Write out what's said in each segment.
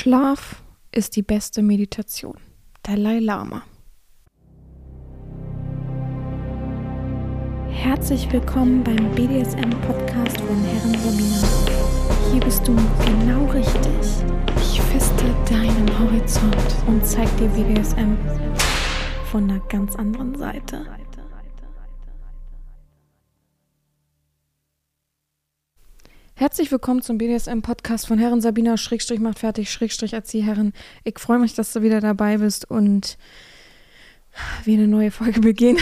Schlaf ist die beste Meditation. Dalai Lama. Herzlich willkommen beim BDSM-Podcast von Herren Romina. Hier bist du genau richtig. Ich feste deinen Horizont und zeig dir BDSM von einer ganz anderen Seite. Herzlich willkommen zum BDSM-Podcast von Herren Sabina, Schrägstrich macht fertig, Schrägstrich Erzieherin. Ich freue mich, dass du wieder dabei bist und wir eine neue Folge beginnen.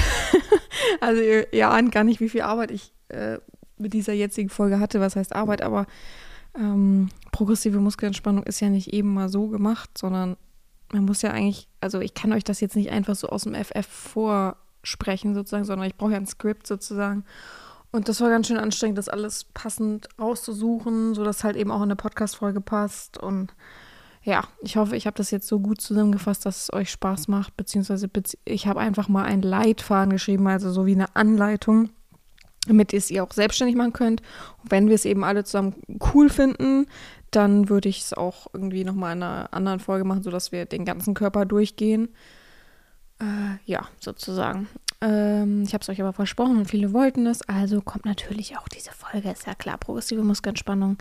also ihr, ihr, ahnt gar nicht, wie viel Arbeit ich äh, mit dieser jetzigen Folge hatte. Was heißt Arbeit? Aber ähm, progressive Muskelentspannung ist ja nicht eben mal so gemacht, sondern man muss ja eigentlich, also ich kann euch das jetzt nicht einfach so aus dem FF vorsprechen sozusagen, sondern ich brauche ja ein Skript sozusagen. Und das war ganz schön anstrengend, das alles passend rauszusuchen, sodass halt eben auch in eine Podcast-Folge passt. Und ja, ich hoffe, ich habe das jetzt so gut zusammengefasst, dass es euch Spaß macht. Beziehungsweise ich habe einfach mal einen Leitfaden geschrieben, also so wie eine Anleitung, damit ihr es ihr auch selbstständig machen könnt. Und wenn wir es eben alle zusammen cool finden, dann würde ich es auch irgendwie nochmal in einer anderen Folge machen, sodass wir den ganzen Körper durchgehen. Äh, ja, sozusagen. Ähm, ich habe es euch aber versprochen und viele wollten es. Also kommt natürlich auch diese Folge. Ist ja klar, progressive Muskelentspannung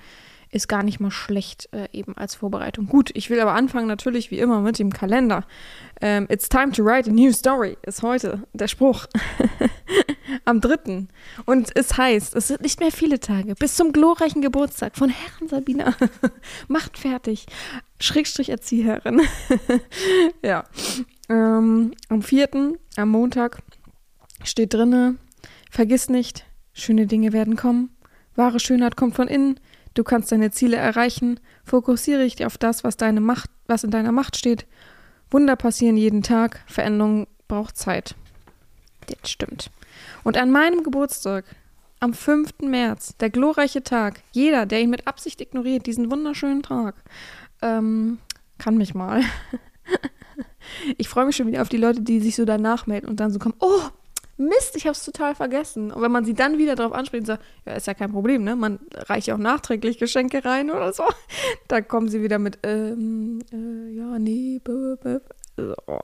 ist gar nicht mal schlecht äh, eben als Vorbereitung. Gut, ich will aber anfangen natürlich wie immer mit dem Kalender. Ähm, It's time to write a new story ist heute der Spruch. Am 3. Und es heißt, es sind nicht mehr viele Tage bis zum glorreichen Geburtstag von Herren Sabina. Macht fertig. Schrägstrich Erzieherin. ja. Ähm, am 4. am Montag steht drinne, vergiss nicht, schöne Dinge werden kommen, wahre Schönheit kommt von innen, du kannst deine Ziele erreichen, fokussiere dich auf das, was deine Macht, was in deiner Macht steht. Wunder passieren jeden Tag, Veränderung braucht Zeit. Das stimmt. Und an meinem Geburtstag, am 5. März, der glorreiche Tag, jeder, der ihn mit Absicht ignoriert, diesen wunderschönen Tag, ähm, kann mich mal. ich freue mich schon wieder auf die Leute, die sich so danach melden und dann so kommen, oh, Mist, ich habe es total vergessen. Und wenn man sie dann wieder darauf anspricht und sagt, ja, ist ja kein Problem, ne? Man reicht ja auch nachträglich Geschenke rein oder so. Da kommen sie wieder mit, ähm, äh, ja, nee, b, b, Oh.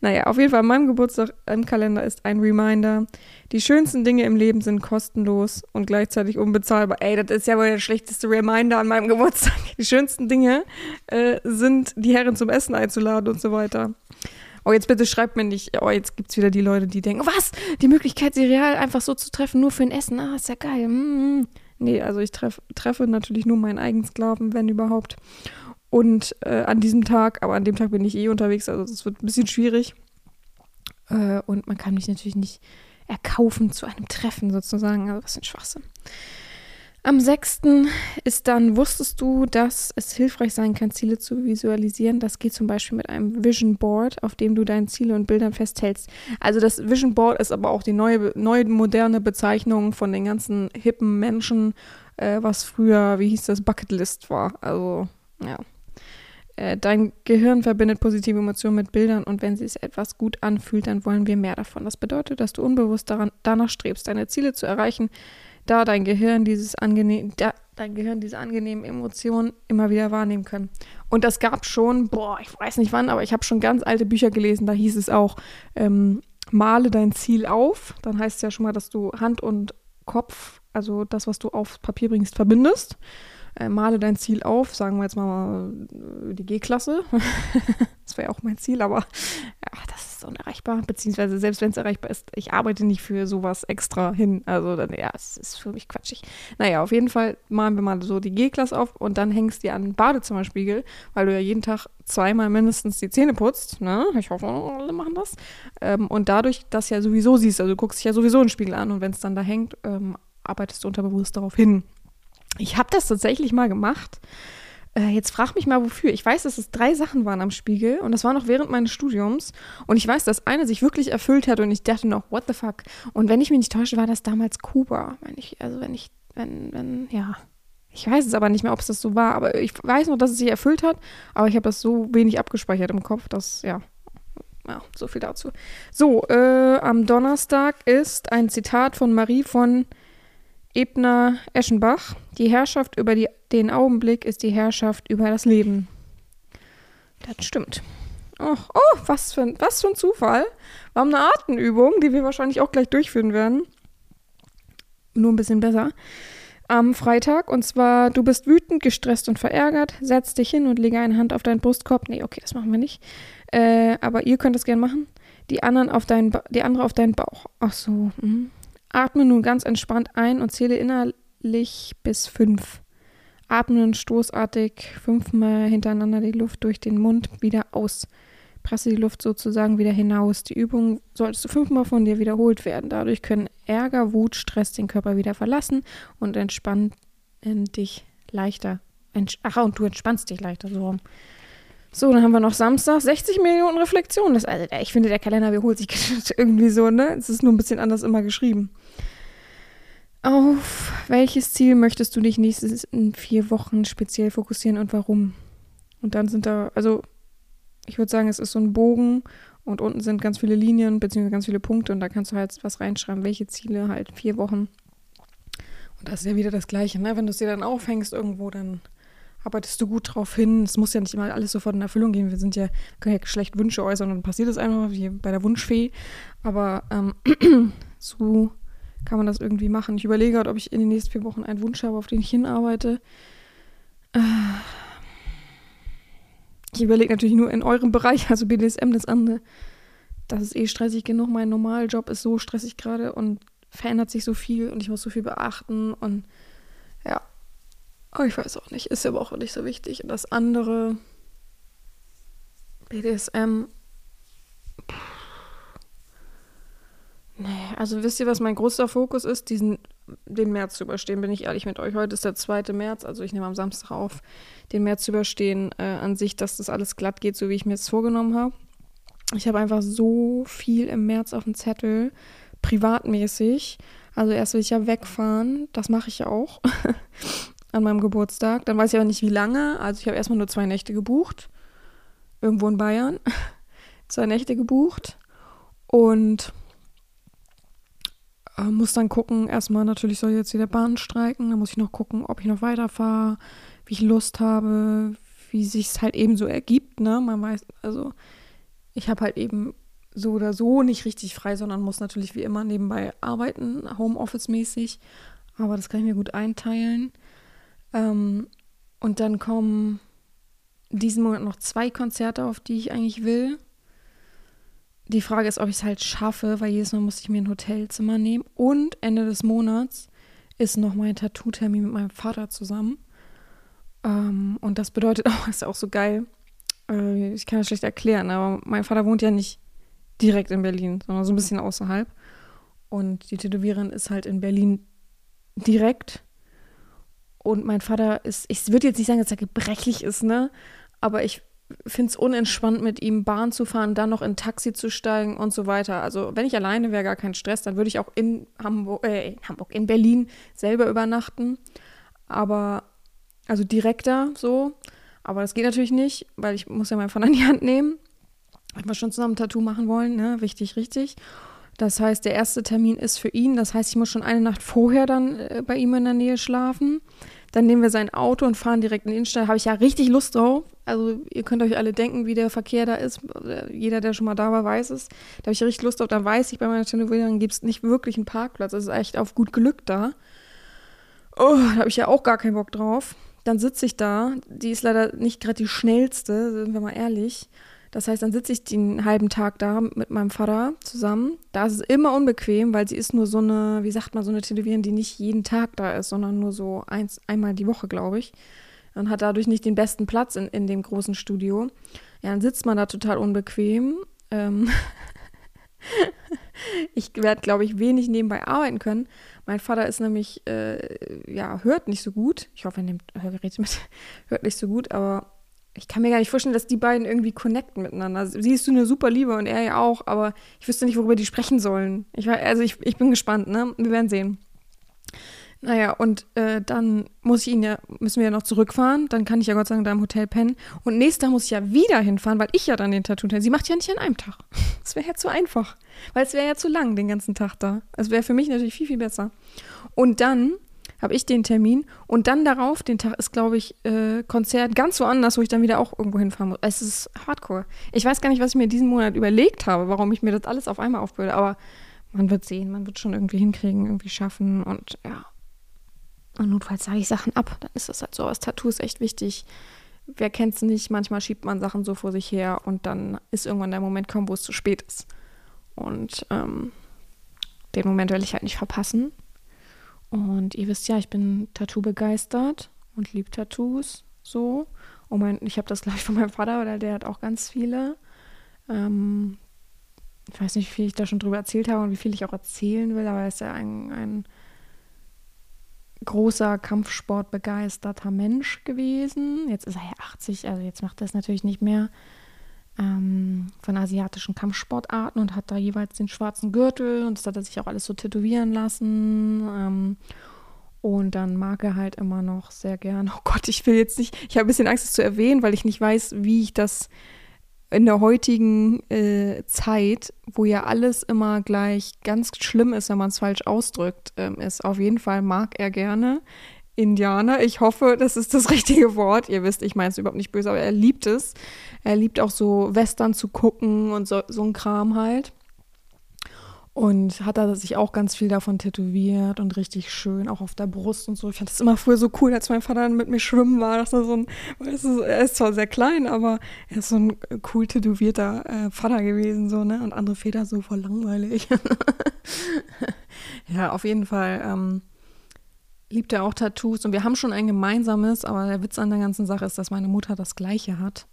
Naja, auf jeden Fall, an meinem Geburtstag im Kalender ist ein Reminder. Die schönsten Dinge im Leben sind kostenlos und gleichzeitig unbezahlbar. Ey, das ist ja wohl der schlechteste Reminder an meinem Geburtstag. Die schönsten Dinge äh, sind, die Herren zum Essen einzuladen und so weiter. Oh, jetzt bitte schreibt mir nicht, oh, jetzt gibt es wieder die Leute, die denken, was? Die Möglichkeit, sie real einfach so zu treffen, nur für ein Essen, ah, ist ja geil. Mm. Nee, also ich treff, treffe natürlich nur meinen eigenen Sklaven, wenn überhaupt. Und äh, an diesem Tag, aber an dem Tag bin ich eh unterwegs, also es wird ein bisschen schwierig. Äh, und man kann mich natürlich nicht erkaufen zu einem Treffen sozusagen, also was ein Schwachsinn. Am 6. ist dann, wusstest du, dass es hilfreich sein kann, Ziele zu visualisieren? Das geht zum Beispiel mit einem Vision Board, auf dem du deine Ziele und Bildern festhältst. Also das Vision Board ist aber auch die neue, neue moderne Bezeichnung von den ganzen hippen Menschen, äh, was früher, wie hieß das, Bucketlist war. Also, ja. Äh, dein Gehirn verbindet positive Emotionen mit Bildern und wenn es etwas gut anfühlt, dann wollen wir mehr davon. Das bedeutet, dass du unbewusst daran, danach strebst, deine Ziele zu erreichen, da dein Gehirn dieses angenehm, da dein Gehirn diese angenehmen Emotionen immer wieder wahrnehmen können. Und das gab schon, boah, ich weiß nicht wann, aber ich habe schon ganz alte Bücher gelesen, da hieß es auch, ähm, male dein Ziel auf. Dann heißt es ja schon mal, dass du Hand und Kopf, also das, was du auf Papier bringst, verbindest. Äh, male dein Ziel auf, sagen wir jetzt mal äh, die G-Klasse. das wäre auch mein Ziel, aber ja, das ist unerreichbar. Beziehungsweise selbst wenn es erreichbar ist, ich arbeite nicht für sowas extra hin. Also dann, ja, es ist für mich quatschig. Naja, auf jeden Fall malen wir mal so die G-Klasse auf und dann hängst du dir an den Badezimmerspiegel, weil du ja jeden Tag zweimal mindestens die Zähne putzt. Ne? Ich hoffe, alle machen das. Ähm, und dadurch das ja sowieso siehst, also du guckst dich ja sowieso in den Spiegel an und wenn es dann da hängt, ähm, arbeitest du unterbewusst darauf hin. Ich habe das tatsächlich mal gemacht. Äh, jetzt frag mich mal, wofür. Ich weiß, dass es drei Sachen waren am Spiegel und das war noch während meines Studiums. Und ich weiß, dass eine sich wirklich erfüllt hat und ich dachte noch, what the fuck? Und wenn ich mich nicht täusche, war das damals Kuba. Wenn ich, also wenn ich, wenn, wenn, ja. Ich weiß es aber nicht mehr, ob es das so war. Aber ich weiß noch, dass es sich erfüllt hat. Aber ich habe das so wenig abgespeichert im Kopf, dass, ja, ja, so viel dazu. So, äh, am Donnerstag ist ein Zitat von Marie von Ebner Eschenbach. Die Herrschaft über die, den Augenblick ist die Herrschaft über das Leben. Das stimmt. Oh, oh was, für, was für ein Zufall. Wir haben eine Atemübung, die wir wahrscheinlich auch gleich durchführen werden. Nur ein bisschen besser. Am Freitag. Und zwar, du bist wütend, gestresst und verärgert. Setz dich hin und lege eine Hand auf deinen Brustkorb. Nee, okay, das machen wir nicht. Äh, aber ihr könnt das gerne machen. Die, anderen auf deinen die andere auf deinen Bauch. Ach so. Mh. Atme nun ganz entspannt ein und zähle innerlich bis fünf. Atme nun stoßartig fünfmal hintereinander die Luft durch den Mund wieder aus. Presse die Luft sozusagen wieder hinaus. Die Übung solltest du fünfmal von dir wiederholt werden. Dadurch können Ärger, Wut, Stress den Körper wieder verlassen und entspannen dich leichter. Ach, und du entspannst dich leichter so rum. So, dann haben wir noch Samstag 60 Millionen Reflexionen. Das, also, ich finde, der Kalender wiederholt sich irgendwie so, ne? Es ist nur ein bisschen anders immer geschrieben. Auf welches Ziel möchtest du dich nächstes in vier Wochen speziell fokussieren und warum? Und dann sind da, also ich würde sagen, es ist so ein Bogen und unten sind ganz viele Linien bzw. ganz viele Punkte und da kannst du halt was reinschreiben, welche Ziele halt vier Wochen. Und das ist ja wieder das Gleiche, ne? Wenn du es dir dann aufhängst irgendwo, dann arbeitest du gut drauf hin. Es muss ja nicht immer alles sofort in Erfüllung gehen. Wir sind ja, können ja schlecht Wünsche äußern und dann passiert es einfach, wie bei der Wunschfee. Aber ähm, so kann man das irgendwie machen. Ich überlege gerade, ob ich in den nächsten vier Wochen einen Wunsch habe, auf den ich hinarbeite. Äh, ich überlege natürlich nur in eurem Bereich, also BDSM, das andere. Das ist eh stressig genug. Mein Normaljob ist so stressig gerade und verändert sich so viel und ich muss so viel beachten und. Aber ich weiß auch nicht, ist ja aber auch nicht so wichtig. Und das andere, BDSM, Nee, also wisst ihr, was mein größter Fokus ist? Diesen, den März zu überstehen, bin ich ehrlich mit euch. Heute ist der 2. März, also ich nehme am Samstag auf, den März zu überstehen, äh, an sich, dass das alles glatt geht, so wie ich mir es vorgenommen habe. Ich habe einfach so viel im März auf dem Zettel, privatmäßig. Also erst will ich ja wegfahren, das mache ich ja auch an meinem Geburtstag. Dann weiß ich aber nicht, wie lange. Also ich habe erstmal nur zwei Nächte gebucht, irgendwo in Bayern. zwei Nächte gebucht und äh, muss dann gucken, erstmal natürlich soll jetzt wieder Bahn streiken, dann muss ich noch gucken, ob ich noch weiterfahre, wie ich Lust habe, wie sich es halt eben so ergibt, ne? Man weiß, also ich habe halt eben so oder so nicht richtig frei, sondern muss natürlich wie immer nebenbei arbeiten, Homeoffice-mäßig. Aber das kann ich mir gut einteilen. Ähm, und dann kommen diesen Monat noch zwei Konzerte, auf die ich eigentlich will die Frage ist, ob ich es halt schaffe, weil jedes Mal muss ich mir ein Hotelzimmer nehmen. Und Ende des Monats ist noch mein Tattoo-Termin mit meinem Vater zusammen. Ähm, und das bedeutet auch, ist auch so geil. Äh, ich kann das schlecht erklären, aber mein Vater wohnt ja nicht direkt in Berlin, sondern so ein bisschen außerhalb. Und die Tätowiererin ist halt in Berlin direkt. Und mein Vater ist, ich würde jetzt nicht sagen, dass er gebrechlich ist, ne? Aber ich finde es unentspannt, mit ihm Bahn zu fahren, dann noch in Taxi zu steigen und so weiter. Also wenn ich alleine wäre, gar kein Stress, dann würde ich auch in Hamburg, äh, in Hamburg, in Berlin selber übernachten. Aber, also direkter so. Aber das geht natürlich nicht, weil ich muss ja meinen Vater in die Hand nehmen. Wenn wir schon zusammen ein Tattoo machen wollen, ne? Wichtig, richtig. Das heißt, der erste Termin ist für ihn. Das heißt, ich muss schon eine Nacht vorher dann äh, bei ihm in der Nähe schlafen. Dann nehmen wir sein Auto und fahren direkt in die Innenstadt. Habe ich ja richtig Lust drauf. Also ihr könnt euch alle denken, wie der Verkehr da ist. Jeder, der schon mal da war, weiß es. Da habe ich richtig Lust drauf. Da weiß ich, bei meiner Tätowierung gibt es nicht wirklich einen Parkplatz. Es ist echt auf gut Glück da. Oh, da habe ich ja auch gar keinen Bock drauf. Dann sitze ich da. Die ist leider nicht gerade die schnellste, sind wir mal ehrlich. Das heißt, dann sitze ich den halben Tag da mit meinem Vater zusammen. Da ist es immer unbequem, weil sie ist nur so eine, wie sagt man, so eine Tätowiererin, die nicht jeden Tag da ist, sondern nur so eins, einmal die Woche, glaube ich. Und hat dadurch nicht den besten Platz in, in dem großen Studio. Ja, dann sitzt man da total unbequem. Ähm ich werde, glaube ich, wenig nebenbei arbeiten können. Mein Vater ist nämlich, äh, ja, hört nicht so gut. Ich hoffe, er nimmt Hörgeräte mit. hört nicht so gut, aber ich kann mir gar nicht vorstellen, dass die beiden irgendwie connecten miteinander. Sie ist so eine super Liebe und er ja auch, aber ich wüsste nicht, worüber die sprechen sollen. Ich also ich, ich bin gespannt, ne? Wir werden sehen. Naja, und äh, dann muss ich ihn ja, müssen wir ja noch zurückfahren. Dann kann ich ja Gott sei Dank da im Hotel pennen. Und nächster muss ich ja wieder hinfahren, weil ich ja dann den Tattoo Sie macht ja nicht an einem Tag. Das wäre ja zu einfach. Weil es wäre ja zu lang, den ganzen Tag da. Es wäre für mich natürlich viel, viel besser. Und dann habe ich den Termin und dann darauf, den Tag ist, glaube ich, äh, Konzert ganz woanders, wo ich dann wieder auch irgendwo hinfahren muss. Es ist hardcore. Ich weiß gar nicht, was ich mir diesen Monat überlegt habe, warum ich mir das alles auf einmal aufbürde, aber man wird sehen, man wird schon irgendwie hinkriegen, irgendwie schaffen und ja. Und notfalls sage ich Sachen ab, dann ist das halt so. Das Tattoo ist echt wichtig. Wer kennt es nicht? Manchmal schiebt man Sachen so vor sich her und dann ist irgendwann der Moment kommen, wo es zu spät ist. Und ähm, den Moment will ich halt nicht verpassen. Und ihr wisst ja, ich bin Tattoo begeistert und liebe Tattoos so. Und mein, ich habe das gleich von meinem Vater, oder der hat auch ganz viele. Ähm, ich weiß nicht, wie viel ich da schon drüber erzählt habe und wie viel ich auch erzählen will, aber er ist ja ein, ein großer Kampfsportbegeisterter Mensch gewesen. Jetzt ist er ja 80, also jetzt macht er es natürlich nicht mehr ähm, von asiatischen Kampfsportarten und hat da jeweils den schwarzen Gürtel und das hat er sich auch alles so tätowieren lassen. Ähm, und dann mag er halt immer noch sehr gern. Oh Gott, ich will jetzt nicht, ich habe ein bisschen Angst, es zu erwähnen, weil ich nicht weiß, wie ich das in der heutigen äh, Zeit, wo ja alles immer gleich ganz schlimm ist, wenn man es falsch ausdrückt, ähm, ist auf jeden Fall mag er gerne Indianer. Ich hoffe, das ist das richtige Wort. Ihr wisst, ich meine es überhaupt nicht böse, aber er liebt es. Er liebt auch so Western zu gucken und so, so ein Kram halt. Und hat er sich auch ganz viel davon tätowiert und richtig schön, auch auf der Brust und so. Ich fand das immer früher so cool, als mein Vater mit mir schwimmen war. Dass er, so ein, weißt du, er ist zwar sehr klein, aber er ist so ein cool tätowierter äh, Vater gewesen, so, ne? Und andere Väter so voll langweilig. ja, auf jeden Fall. Ähm, liebt er auch Tattoos und wir haben schon ein gemeinsames, aber der Witz an der ganzen Sache ist, dass meine Mutter das gleiche hat.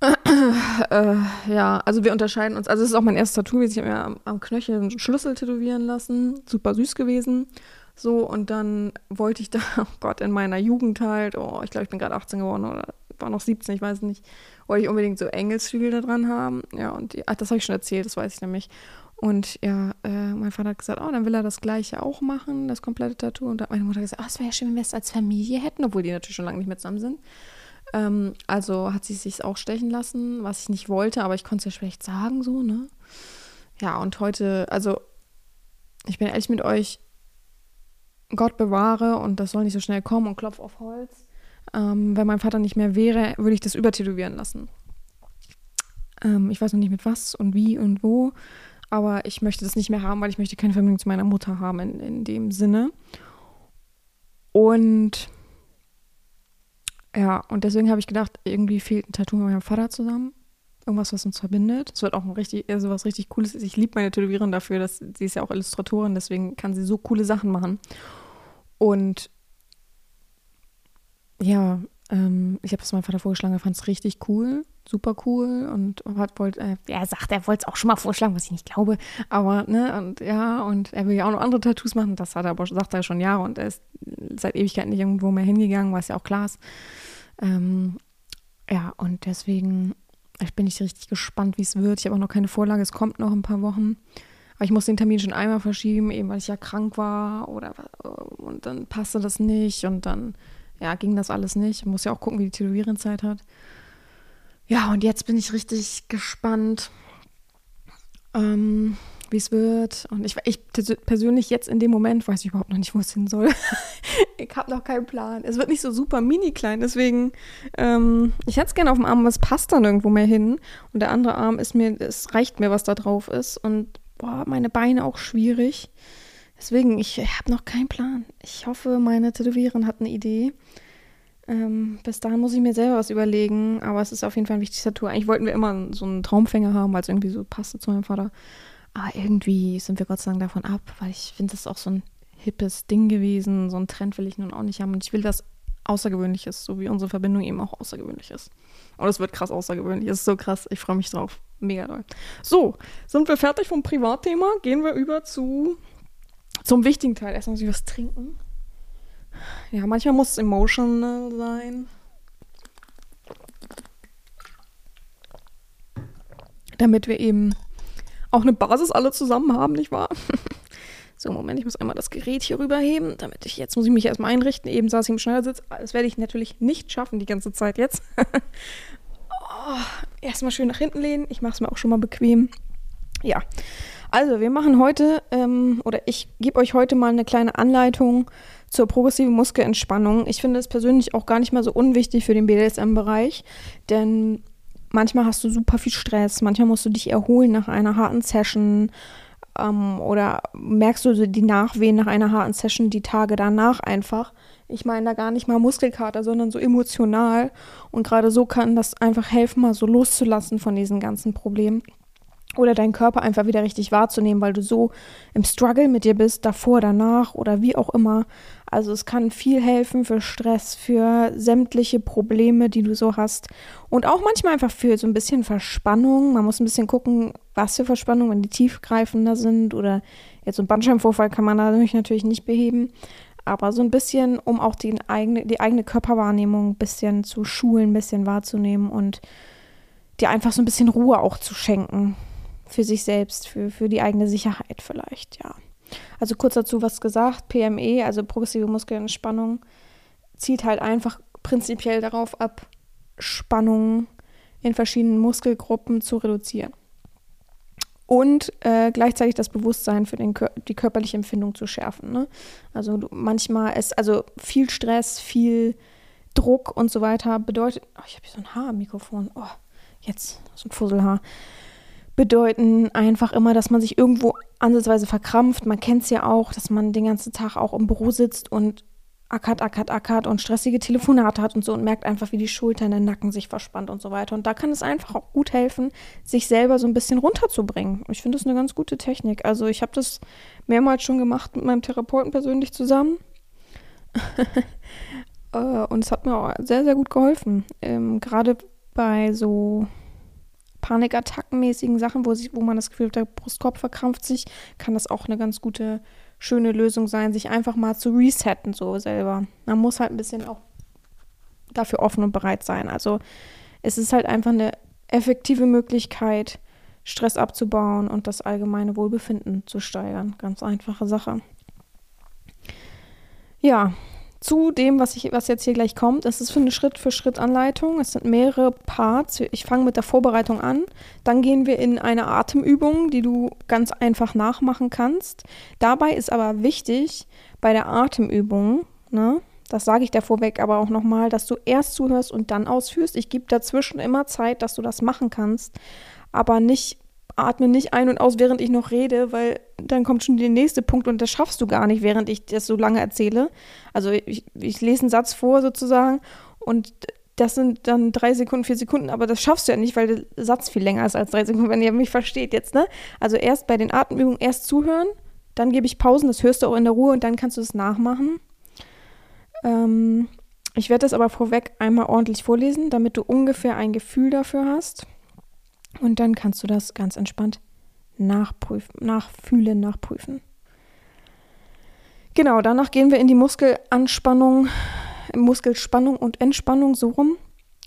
äh, ja, also wir unterscheiden uns. Also es ist auch mein erstes Tattoo. Ich habe mir am, am, Knöchel einen Schlüssel tätowieren lassen. Super süß gewesen. So, und dann wollte ich da, oh Gott, in meiner Jugend halt, oh, ich glaube, ich bin gerade 18 geworden oder war noch 17, ich weiß nicht, wollte ich unbedingt so Engelsflügel da dran haben. Ja, und die, ach, das habe ich schon erzählt, das weiß ich nämlich. Und ja, äh, mein Vater hat gesagt, oh, dann will er das gleiche auch machen, das komplette Tattoo. Und da hat meine Mutter gesagt, oh, es wäre ja schön, wenn wir es als Familie hätten, obwohl die natürlich schon lange nicht mehr zusammen sind. Ähm, also hat sie es sich auch stechen lassen, was ich nicht wollte, aber ich konnte es ja schlecht sagen, so, ne? Ja, und heute, also ich bin ehrlich mit euch, Gott bewahre und das soll nicht so schnell kommen und klopf auf Holz. Ähm, wenn mein Vater nicht mehr wäre, würde ich das übertätowieren lassen. Ähm, ich weiß noch nicht mit was und wie und wo, aber ich möchte das nicht mehr haben, weil ich möchte keine Verbindung zu meiner Mutter haben in, in dem Sinne. Und ja, und deswegen habe ich gedacht, irgendwie fehlt ein Tattoo mit meinem Vater zusammen. Irgendwas, was uns verbindet. Es wird auch ein richtig, also was richtig Cooles. Ich liebe meine Tätowiererin dafür, dass sie ist ja auch Illustratorin, deswegen kann sie so coole Sachen machen. Und ja, ähm, ich habe es meinem Vater vorgeschlagen, er fand es richtig cool, super cool und hat wollte, äh, er sagt, er wollte es auch schon mal vorschlagen, was ich nicht glaube, aber ne und ja und er will ja auch noch andere Tattoos machen, das hat er aber sagt er schon Jahre und er ist seit Ewigkeit nicht irgendwo mehr hingegangen, was ja auch klar ist. Ähm, ja und deswegen ich bin ich richtig gespannt, wie es wird. Ich habe auch noch keine Vorlage, es kommt noch ein paar Wochen. Aber ich muss den Termin schon einmal verschieben, eben weil ich ja krank war oder und dann passte das nicht und dann ja, ging das alles nicht. Man muss ja auch gucken, wie die Tätowiererin Zeit hat. Ja, und jetzt bin ich richtig gespannt, ähm, wie es wird. Und ich, ich persönlich jetzt in dem Moment weiß ich überhaupt noch nicht, wo es hin soll. ich habe noch keinen Plan. Es wird nicht so super mini klein, deswegen, ähm, ich hätte es gerne auf dem Arm, was passt dann irgendwo mehr hin. Und der andere Arm ist mir, es reicht mir, was da drauf ist. Und boah, meine Beine auch schwierig. Deswegen, ich habe noch keinen Plan. Ich hoffe, meine Tätowiererin hat eine Idee. Ähm, bis dahin muss ich mir selber was überlegen, aber es ist auf jeden Fall ein wichtiges Tattoo. Eigentlich wollten wir immer so einen Traumfänger haben, weil es irgendwie so passte zu meinem Vater. Aber irgendwie sind wir Gott sei Dank davon ab, weil ich finde, das ist auch so ein hippes Ding gewesen. So einen Trend will ich nun auch nicht haben. Und ich will, dass Außergewöhnliches, so wie unsere Verbindung eben auch außergewöhnlich ist. Und es wird krass außergewöhnlich. Es ist so krass. Ich freue mich drauf. Mega doll. So, sind wir fertig vom Privatthema? Gehen wir über zu zum wichtigen Teil. Erstmal muss ich was trinken. Ja, manchmal muss es emotional sein. Damit wir eben auch eine Basis alle zusammen haben, nicht wahr? So, Moment, ich muss einmal das Gerät hier rüberheben, damit ich, jetzt muss ich mich erstmal einrichten. Eben saß ich im Schneidersitz. Das werde ich natürlich nicht schaffen, die ganze Zeit jetzt. oh, erstmal schön nach hinten lehnen. Ich mache es mir auch schon mal bequem. Ja, Also, wir machen heute, ähm, oder ich gebe euch heute mal eine kleine Anleitung zur progressiven Muskelentspannung. Ich finde es persönlich auch gar nicht mal so unwichtig für den BDSM-Bereich, denn manchmal hast du super viel Stress, manchmal musst du dich erholen nach einer harten Session ähm, oder merkst du die Nachwehen nach einer harten Session die Tage danach einfach. Ich meine da gar nicht mal Muskelkater, sondern so emotional. Und gerade so kann das einfach helfen, mal so loszulassen von diesen ganzen Problemen. Oder deinen Körper einfach wieder richtig wahrzunehmen, weil du so im Struggle mit dir bist, davor, danach oder wie auch immer. Also es kann viel helfen für Stress, für sämtliche Probleme, die du so hast. Und auch manchmal einfach für so ein bisschen Verspannung. Man muss ein bisschen gucken, was für Verspannungen, wenn die tiefgreifender sind. Oder jetzt so ein Bandscheibenvorfall kann man dadurch natürlich nicht beheben. Aber so ein bisschen, um auch die eigene, die eigene Körperwahrnehmung ein bisschen zu schulen, ein bisschen wahrzunehmen und dir einfach so ein bisschen Ruhe auch zu schenken für sich selbst, für, für die eigene Sicherheit vielleicht, ja. Also kurz dazu was gesagt, PME, also progressive Muskelentspannung, zielt halt einfach prinzipiell darauf ab, Spannungen in verschiedenen Muskelgruppen zu reduzieren. Und äh, gleichzeitig das Bewusstsein für den, die körperliche Empfindung zu schärfen. Ne? Also du, manchmal ist, also viel Stress, viel Druck und so weiter bedeutet, oh, ich habe hier so ein Haar im Mikrofon, oh, jetzt so ein Fusselhaar bedeuten einfach immer, dass man sich irgendwo ansatzweise verkrampft. Man kennt es ja auch, dass man den ganzen Tag auch im Büro sitzt und ackert, ackert, ackert und stressige Telefonate hat und so und merkt einfach, wie die Schultern, der Nacken sich verspannt und so weiter. Und da kann es einfach auch gut helfen, sich selber so ein bisschen runterzubringen. Ich finde das eine ganz gute Technik. Also ich habe das mehrmals schon gemacht mit meinem Therapeuten persönlich zusammen. Äh, und es hat mir auch sehr, sehr gut geholfen. Ähm, Gerade bei so Panikattackenmäßigen Sachen, wo, sich, wo man das Gefühl hat, der Brustkorb verkrampft sich, kann das auch eine ganz gute, schöne Lösung sein, sich einfach mal zu resetten, so selber. Man muss halt ein bisschen auch dafür offen und bereit sein. Also es ist halt einfach eine effektive Möglichkeit, Stress abzubauen und das allgemeine Wohlbefinden zu steigern. Ganz einfache Sache. Ja, zu dem, was, ich, was jetzt hier gleich kommt. Es ist für eine Schritt-für-Schritt-Anleitung. Es sind mehrere Parts. Ich fange mit der Vorbereitung an. Dann gehen wir in eine Atemübung, die du ganz einfach nachmachen kannst. Dabei ist aber wichtig, bei der Atemübung, ne, das sage ich dir vorweg aber auch nochmal, dass du erst zuhörst und dann ausführst. Ich gebe dazwischen immer Zeit, dass du das machen kannst, aber nicht atme nicht ein und aus, während ich noch rede, weil dann kommt schon der nächste Punkt und das schaffst du gar nicht, während ich das so lange erzähle. Also ich, ich lese einen Satz vor sozusagen und das sind dann drei Sekunden, vier Sekunden, aber das schaffst du ja nicht, weil der Satz viel länger ist als drei Sekunden, wenn ihr mich versteht jetzt, ne? Also erst bei den Atemübungen erst zuhören, dann gebe ich Pausen, das hörst du auch in der Ruhe und dann kannst du es nachmachen. Ähm, ich werde das aber vorweg einmal ordentlich vorlesen, damit du ungefähr ein Gefühl dafür hast. Und dann kannst du das ganz entspannt nachprüfen, nachfühlen, nachprüfen. Genau, danach gehen wir in die Muskelanspannung, Muskelspannung und Entspannung so rum.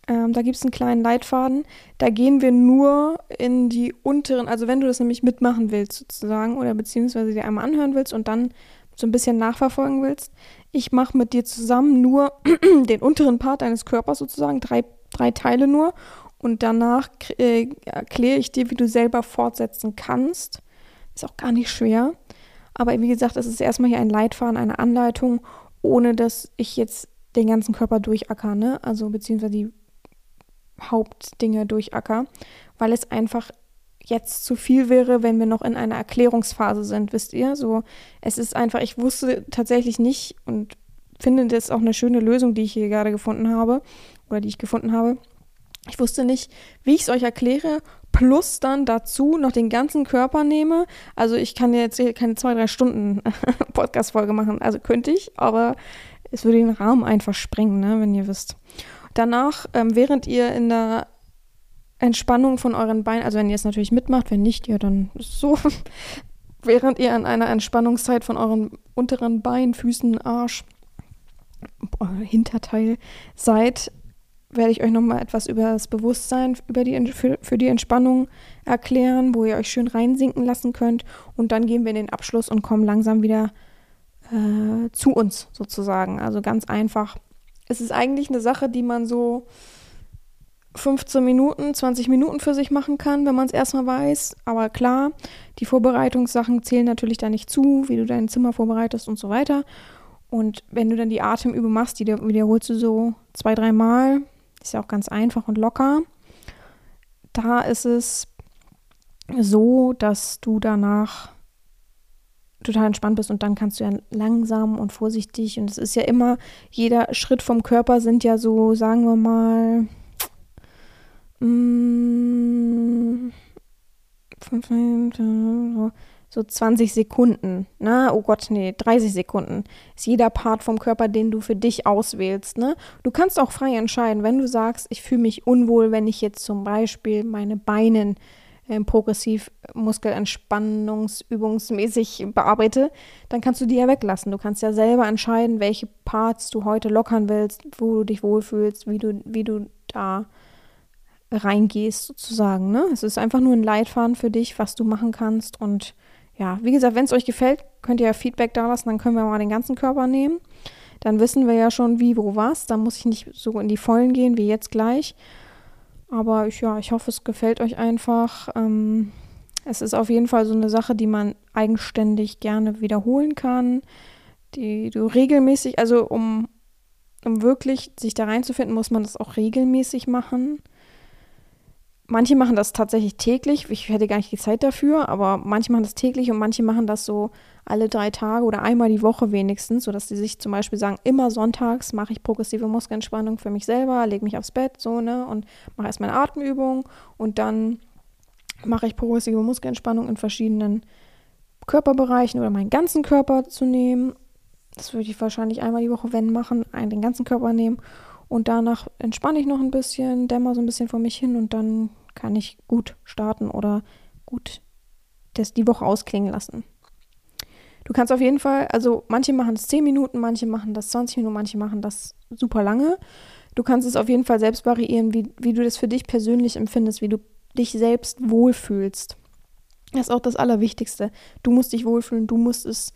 Ähm, da gibt es einen kleinen Leitfaden. Da gehen wir nur in die unteren, also wenn du das nämlich mitmachen willst sozusagen oder beziehungsweise dir einmal anhören willst und dann so ein bisschen nachverfolgen willst. Ich mache mit dir zusammen nur den unteren Part deines Körpers sozusagen, drei, drei Teile nur und danach äh, erkläre ich dir, wie du selber fortsetzen kannst. Ist auch gar nicht schwer. Aber wie gesagt, es ist erstmal hier ein Leitfaden, eine Anleitung, ohne dass ich jetzt den ganzen Körper durchacker, ne? Also beziehungsweise die Hauptdinge durchacker, weil es einfach jetzt zu viel wäre, wenn wir noch in einer Erklärungsphase sind, wisst ihr? So, es ist einfach, ich wusste tatsächlich nicht und finde das auch eine schöne Lösung, die ich hier gerade gefunden habe oder die ich gefunden habe ich wusste nicht, wie ich es euch erkläre, plus dann dazu noch den ganzen Körper nehme. Also ich kann jetzt keine zwei, drei Stunden Podcast-Folge machen. Also könnte ich, aber es würde den Rahmen einfach sprengen, ne, wenn ihr wisst. Danach, ähm, während ihr in der Entspannung von euren Beinen, also wenn ihr es natürlich mitmacht, wenn nicht, ja, dann so. während ihr an einer Entspannungszeit von euren unteren Beinen, Füßen, Arsch, Hinterteil seid, werde ich euch nochmal etwas über das Bewusstsein über die, für, für die Entspannung erklären, wo ihr euch schön reinsinken lassen könnt. Und dann gehen wir in den Abschluss und kommen langsam wieder äh, zu uns sozusagen. Also ganz einfach. Es ist eigentlich eine Sache, die man so 15 Minuten, 20 Minuten für sich machen kann, wenn man es erstmal weiß. Aber klar, die Vorbereitungssachen zählen natürlich da nicht zu, wie du dein Zimmer vorbereitest und so weiter. Und wenn du dann die Atemübung machst, die wiederholst du so zwei, dreimal. Ist ja auch ganz einfach und locker. Da ist es so, dass du danach total entspannt bist und dann kannst du ja langsam und vorsichtig und es ist ja immer, jeder Schritt vom Körper sind ja so, sagen wir mal, mm, so 20 Sekunden, ne? Oh Gott, nee, 30 Sekunden ist jeder Part vom Körper, den du für dich auswählst, ne? Du kannst auch frei entscheiden, wenn du sagst, ich fühle mich unwohl, wenn ich jetzt zum Beispiel meine Beine äh, progressiv muskelentspannungsübungsmäßig bearbeite, dann kannst du die ja weglassen. Du kannst ja selber entscheiden, welche Parts du heute lockern willst, wo du dich wohlfühlst, wie du, wie du da reingehst sozusagen. Ne? Es ist einfach nur ein Leitfaden für dich, was du machen kannst. Und ja, wie gesagt, wenn es euch gefällt, könnt ihr ja Feedback da lassen, dann können wir mal den ganzen Körper nehmen. Dann wissen wir ja schon, wie, wo, was. Dann muss ich nicht so in die Vollen gehen wie jetzt gleich. Aber ich, ja, ich hoffe, es gefällt euch einfach. Ähm, es ist auf jeden Fall so eine Sache, die man eigenständig gerne wiederholen kann, die du regelmäßig, also um, um wirklich sich da reinzufinden, muss man das auch regelmäßig machen. Manche machen das tatsächlich täglich. Ich hätte gar nicht die Zeit dafür, aber manche machen das täglich und manche machen das so alle drei Tage oder einmal die Woche wenigstens, sodass sie sich zum Beispiel sagen, immer sonntags mache ich progressive Muskelentspannung für mich selber, lege mich aufs Bett, so, ne, und mache erst meine Atemübung und dann mache ich progressive Muskelentspannung in verschiedenen Körperbereichen oder meinen ganzen Körper zu nehmen. Das würde ich wahrscheinlich einmal die Woche, wenn machen, einen den ganzen Körper nehmen und danach entspanne ich noch ein bisschen, dämmer so ein bisschen vor mich hin und dann kann ich gut starten oder gut das die Woche ausklingen lassen. Du kannst auf jeden Fall, also manche machen es 10 Minuten, manche machen das 20 Minuten, manche machen das super lange. Du kannst es auf jeden Fall selbst variieren, wie, wie du das für dich persönlich empfindest, wie du dich selbst wohlfühlst. Das ist auch das Allerwichtigste. Du musst dich wohlfühlen, du musst es,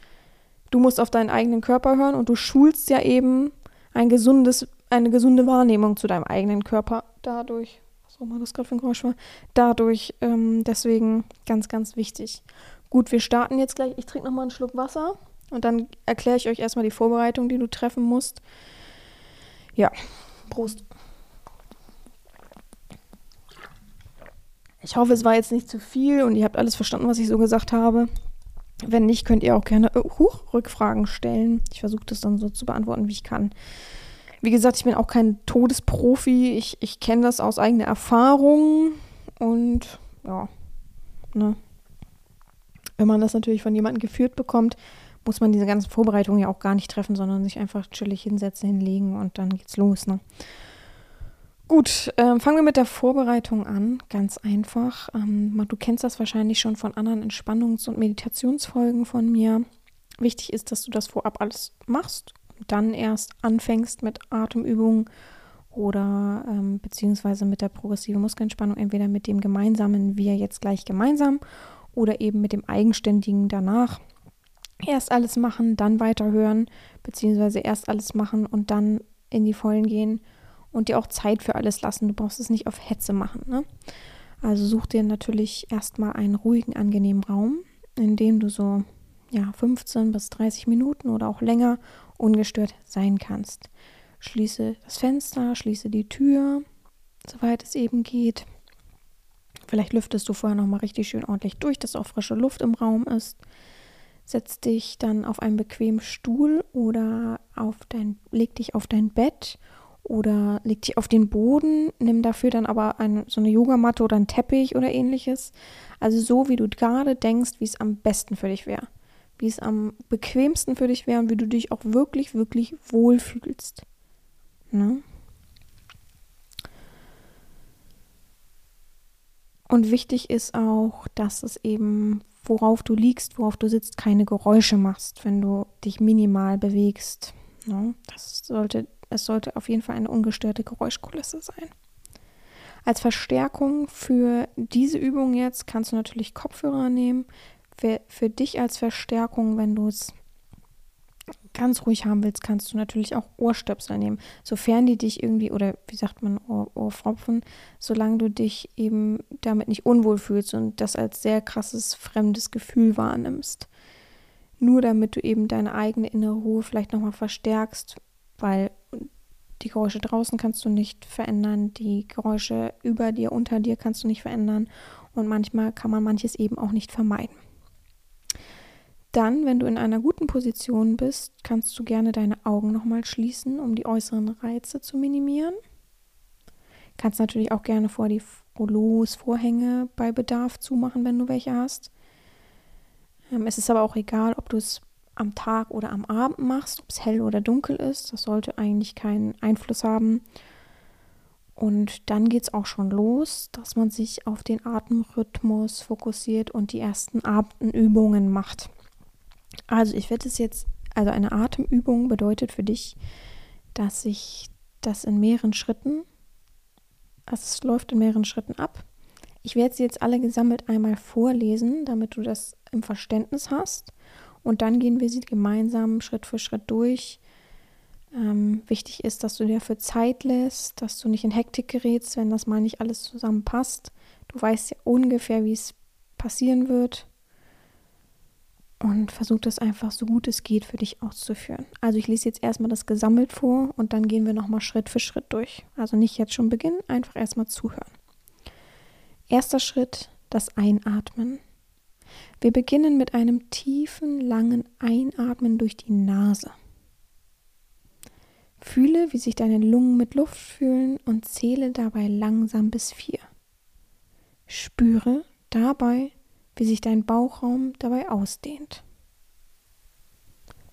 du musst auf deinen eigenen Körper hören und du schulst ja eben ein gesundes eine gesunde Wahrnehmung zu deinem eigenen Körper dadurch. Was auch das gerade für ein Geräusch war. Dadurch, ähm, deswegen ganz, ganz wichtig. Gut, wir starten jetzt gleich. Ich trinke nochmal einen Schluck Wasser und dann erkläre ich euch erstmal die Vorbereitung, die du treffen musst. Ja, Prost. Ich hoffe, es war jetzt nicht zu viel und ihr habt alles verstanden, was ich so gesagt habe. Wenn nicht, könnt ihr auch gerne uh, Rückfragen stellen. Ich versuche das dann so zu beantworten, wie ich kann. Wie gesagt, ich bin auch kein Todesprofi. Ich, ich kenne das aus eigener Erfahrung. Und ja, ne. Wenn man das natürlich von jemandem geführt bekommt, muss man diese ganzen Vorbereitungen ja auch gar nicht treffen, sondern sich einfach chillig hinsetzen, hinlegen und dann geht's los. Ne? Gut, äh, fangen wir mit der Vorbereitung an. Ganz einfach. Ähm, du kennst das wahrscheinlich schon von anderen Entspannungs- und Meditationsfolgen von mir. Wichtig ist, dass du das vorab alles machst dann erst anfängst mit Atemübungen oder ähm, beziehungsweise mit der progressiven Muskelentspannung, entweder mit dem gemeinsamen, wir jetzt gleich gemeinsam, oder eben mit dem eigenständigen danach. Erst alles machen, dann weiterhören, beziehungsweise erst alles machen und dann in die Vollen gehen und dir auch Zeit für alles lassen. Du brauchst es nicht auf Hetze machen. Ne? Also such dir natürlich erstmal einen ruhigen, angenehmen Raum, in dem du so ja, 15 bis 30 Minuten oder auch länger ungestört sein kannst. Schließe das Fenster, schließe die Tür, soweit es eben geht. Vielleicht lüftest du vorher nochmal richtig schön ordentlich durch, dass auch frische Luft im Raum ist. Setz dich dann auf einen bequemen Stuhl oder auf dein, leg dich auf dein Bett oder leg dich auf den Boden. Nimm dafür dann aber ein, so eine Yogamatte oder einen Teppich oder ähnliches. Also so, wie du gerade denkst, wie es am besten für dich wäre wie es am bequemsten für dich wäre und wie du dich auch wirklich, wirklich wohlfühlst. Ne? Und wichtig ist auch, dass es eben, worauf du liegst, worauf du sitzt, keine Geräusche machst, wenn du dich minimal bewegst. Ne? Das sollte, es sollte auf jeden Fall eine ungestörte Geräuschkulisse sein. Als Verstärkung für diese Übung jetzt kannst du natürlich Kopfhörer nehmen für, für dich als Verstärkung, wenn du es ganz ruhig haben willst, kannst du natürlich auch Ohrstöpsel nehmen, sofern die dich irgendwie, oder wie sagt man, Ohr, Ohrfropfen, solange du dich eben damit nicht unwohl fühlst und das als sehr krasses fremdes Gefühl wahrnimmst. Nur damit du eben deine eigene innere Ruhe vielleicht nochmal verstärkst, weil die Geräusche draußen kannst du nicht verändern, die Geräusche über dir, unter dir kannst du nicht verändern und manchmal kann man manches eben auch nicht vermeiden. Dann, wenn du in einer guten Position bist, kannst du gerne deine Augen nochmal schließen, um die äußeren Reize zu minimieren. Kannst natürlich auch gerne vor die Rollos, Vorhänge bei Bedarf zumachen, wenn du welche hast. Ähm, es ist aber auch egal, ob du es am Tag oder am Abend machst, ob es hell oder dunkel ist. Das sollte eigentlich keinen Einfluss haben. Und dann geht es auch schon los, dass man sich auf den Atemrhythmus fokussiert und die ersten Atemübungen macht. Also ich werde es jetzt, also eine Atemübung bedeutet für dich, dass ich das in mehreren Schritten, also es läuft in mehreren Schritten ab. Ich werde sie jetzt alle gesammelt einmal vorlesen, damit du das im Verständnis hast. Und dann gehen wir sie gemeinsam Schritt für Schritt durch. Ähm, wichtig ist, dass du dir dafür Zeit lässt, dass du nicht in Hektik gerätst, wenn das mal nicht alles zusammenpasst. Du weißt ja ungefähr, wie es passieren wird. Und versuch das einfach so gut es geht für dich auszuführen. Also ich lese jetzt erstmal das gesammelt vor und dann gehen wir nochmal Schritt für Schritt durch. Also nicht jetzt schon beginnen, einfach erstmal zuhören. Erster Schritt, das Einatmen. Wir beginnen mit einem tiefen, langen Einatmen durch die Nase. Fühle, wie sich deine Lungen mit Luft füllen und zähle dabei langsam bis vier. Spüre dabei, wie sich dein Bauchraum dabei ausdehnt.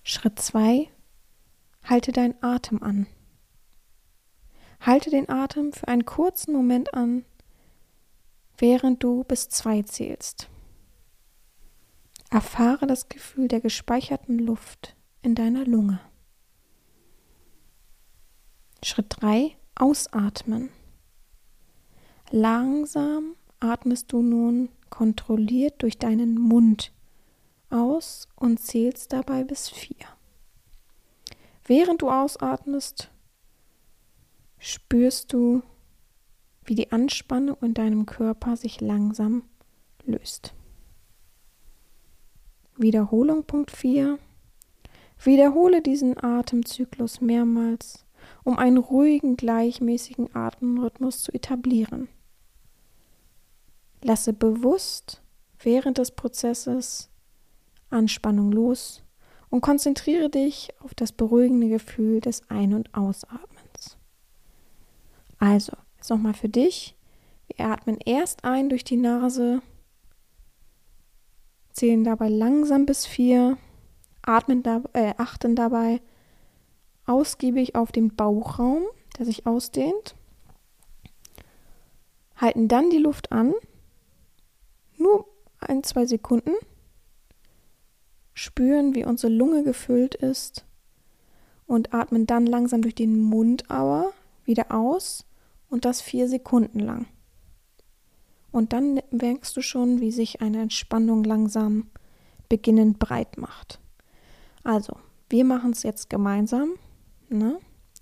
Schritt 2. Halte deinen Atem an. Halte den Atem für einen kurzen Moment an, während du bis zwei zählst. Erfahre das Gefühl der gespeicherten Luft in deiner Lunge. Schritt 3. Ausatmen. Langsam atmest du nun kontrolliert durch deinen Mund aus und zählst dabei bis vier. Während du ausatmest, spürst du, wie die Anspannung in deinem Körper sich langsam löst. Wiederholung Punkt 4. Wiederhole diesen Atemzyklus mehrmals, um einen ruhigen, gleichmäßigen Atemrhythmus zu etablieren. Lasse bewusst während des Prozesses Anspannung los und konzentriere dich auf das beruhigende Gefühl des Ein- und Ausatmens. Also, jetzt nochmal für dich. Wir atmen erst ein durch die Nase, zählen dabei langsam bis vier, atmen da, äh, achten dabei ausgiebig auf den Bauchraum, der sich ausdehnt, halten dann die Luft an nur ein, zwei Sekunden, spüren, wie unsere Lunge gefüllt ist und atmen dann langsam durch den Mund aber wieder aus und das vier Sekunden lang. Und dann merkst du schon, wie sich eine Entspannung langsam beginnend breit macht. Also, wir machen es jetzt gemeinsam. Ne?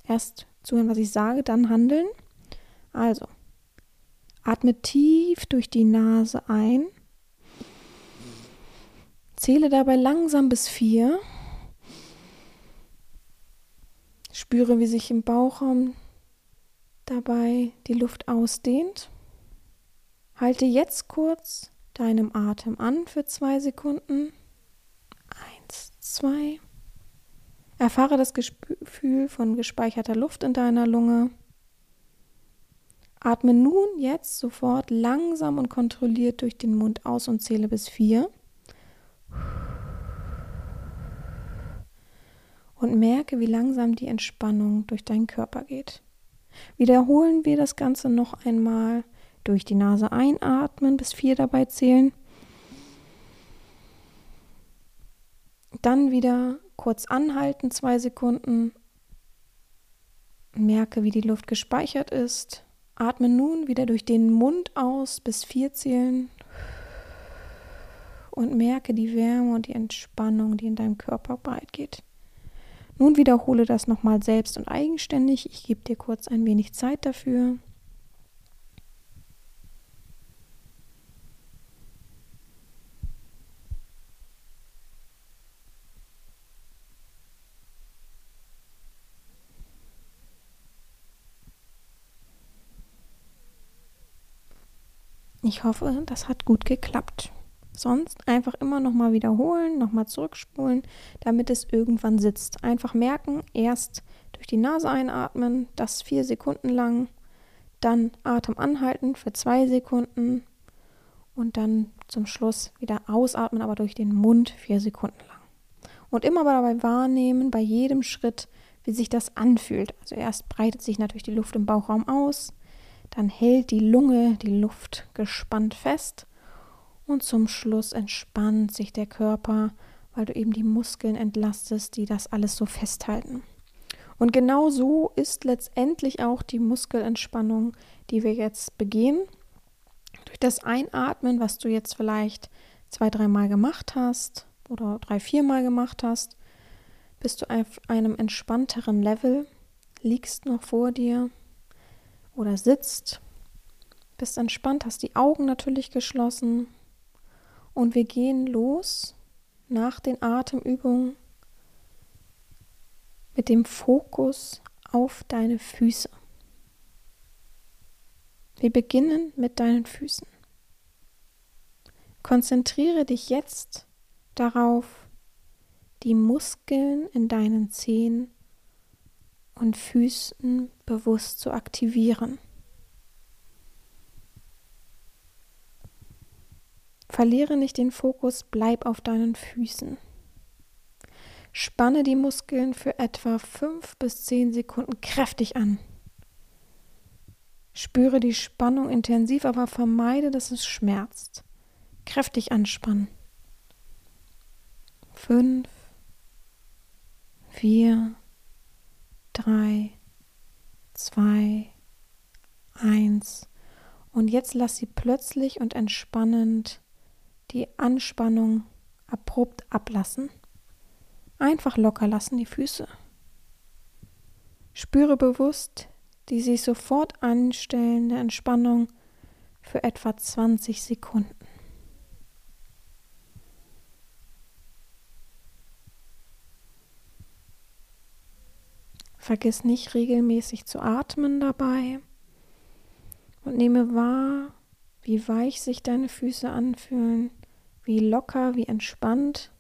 Erst zuhören, was ich sage, dann handeln. Also, Atme tief durch die Nase ein. Zähle dabei langsam bis vier. Spüre, wie sich im Bauchraum dabei die Luft ausdehnt. Halte jetzt kurz deinem Atem an für zwei Sekunden. Eins, zwei. Erfahre das Gefühl von gespeicherter Luft in deiner Lunge. Atme nun jetzt sofort langsam und kontrolliert durch den Mund aus und zähle bis vier. Und merke, wie langsam die Entspannung durch deinen Körper geht. Wiederholen wir das Ganze noch einmal. Durch die Nase einatmen, bis vier dabei zählen. Dann wieder kurz anhalten, zwei Sekunden. Merke, wie die Luft gespeichert ist. Atme nun wieder durch den Mund aus bis vier zählen und merke die Wärme und die Entspannung, die in deinem Körper breit geht. Nun wiederhole das nochmal selbst und eigenständig. Ich gebe dir kurz ein wenig Zeit dafür. Ich hoffe, das hat gut geklappt. Sonst einfach immer nochmal wiederholen, nochmal zurückspulen, damit es irgendwann sitzt. Einfach merken, erst durch die Nase einatmen, das vier Sekunden lang, dann Atem anhalten für zwei Sekunden und dann zum Schluss wieder ausatmen, aber durch den Mund vier Sekunden lang. Und immer dabei wahrnehmen, bei jedem Schritt, wie sich das anfühlt. Also erst breitet sich natürlich die Luft im Bauchraum aus, dann hält die Lunge die Luft gespannt fest und zum Schluss entspannt sich der Körper, weil du eben die Muskeln entlastest, die das alles so festhalten. Und genau so ist letztendlich auch die Muskelentspannung, die wir jetzt begehen. Durch das Einatmen, was du jetzt vielleicht zwei, dreimal gemacht hast oder drei, viermal gemacht hast, bist du auf einem entspannteren Level, liegst noch vor dir oder sitzt, bist entspannt, hast die Augen natürlich geschlossen und wir gehen los nach den Atemübungen mit dem Fokus auf deine Füße. Wir beginnen mit deinen Füßen. Konzentriere dich jetzt darauf, die Muskeln in deinen Zehen und Füßen bewusst zu aktivieren. Verliere nicht den Fokus, bleib auf deinen Füßen. Spanne die Muskeln für etwa 5 bis 10 Sekunden kräftig an. Spüre die Spannung intensiv, aber vermeide, dass es schmerzt. Kräftig anspannen. 5, 4, 3, 2, 1. Und jetzt lass sie plötzlich und entspannend die Anspannung abrupt ablassen. Einfach locker lassen die Füße. Spüre bewusst die sich sofort anstellende Entspannung für etwa 20 Sekunden. Vergiss nicht regelmäßig zu atmen dabei und nehme wahr, wie weich sich deine Füße anfühlen, wie locker, wie entspannt.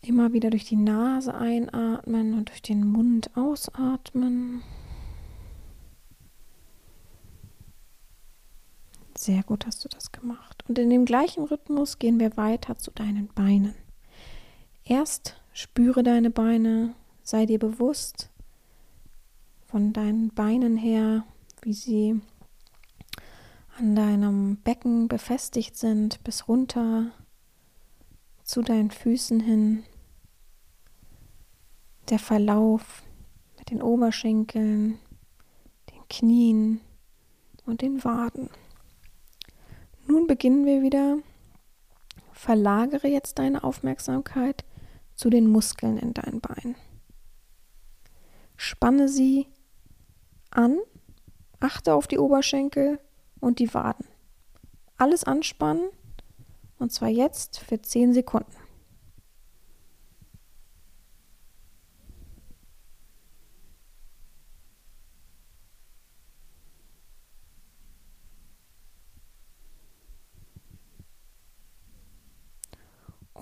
Immer wieder durch die Nase einatmen und durch den Mund ausatmen. Sehr gut hast du das gemacht. Und in dem gleichen Rhythmus gehen wir weiter zu deinen Beinen. Erst spüre deine Beine, sei dir bewusst von deinen Beinen her, wie sie an deinem Becken befestigt sind, bis runter zu deinen Füßen hin. Der Verlauf mit den Oberschenkeln, den Knien und den Waden. Nun beginnen wir wieder. Verlagere jetzt deine Aufmerksamkeit zu den Muskeln in deinen Beinen. Spanne sie an, achte auf die Oberschenkel und die Waden. Alles anspannen und zwar jetzt für 10 Sekunden.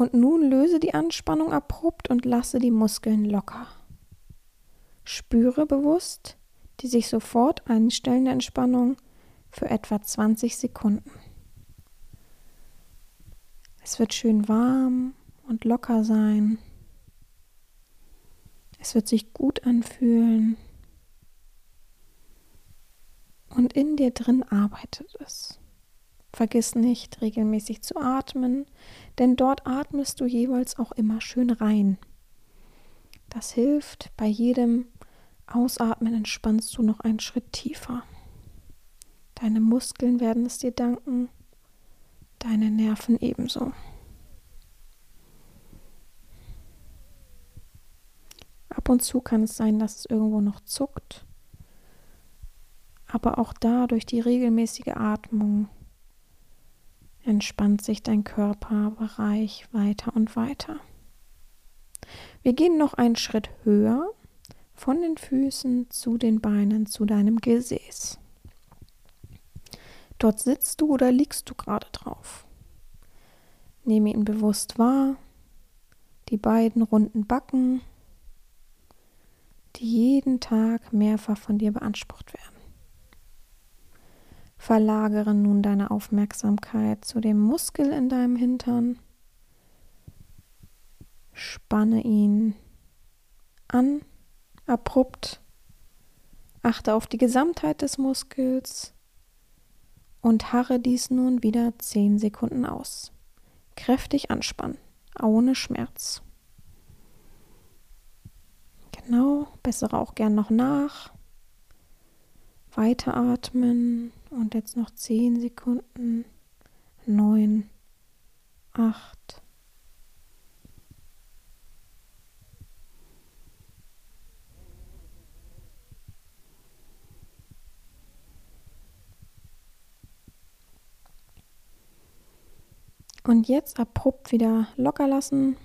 Und nun löse die Anspannung abrupt und lasse die Muskeln locker. Spüre bewusst die sich sofort einstellende Entspannung für etwa 20 Sekunden. Es wird schön warm und locker sein. Es wird sich gut anfühlen. Und in dir drin arbeitet es. Vergiss nicht, regelmäßig zu atmen, denn dort atmest du jeweils auch immer schön rein. Das hilft, bei jedem Ausatmen entspannst du noch einen Schritt tiefer. Deine Muskeln werden es dir danken, deine Nerven ebenso. Ab und zu kann es sein, dass es irgendwo noch zuckt, aber auch da durch die regelmäßige Atmung entspannt sich dein Körperbereich weiter und weiter. Wir gehen noch einen Schritt höher von den Füßen zu den Beinen zu deinem Gesäß. Dort sitzt du oder liegst du gerade drauf. Nehme ihn bewusst wahr, die beiden runden Backen, die jeden Tag mehrfach von dir beansprucht werden. Verlagere nun deine Aufmerksamkeit zu dem Muskel in deinem Hintern. Spanne ihn an, abrupt. Achte auf die Gesamtheit des Muskels und harre dies nun wieder 10 Sekunden aus. Kräftig anspannen, ohne Schmerz. Genau, bessere auch gern noch nach. Weiteratmen und jetzt noch 10 Sekunden. 9, 8, Und jetzt abrupt wieder locker lassen.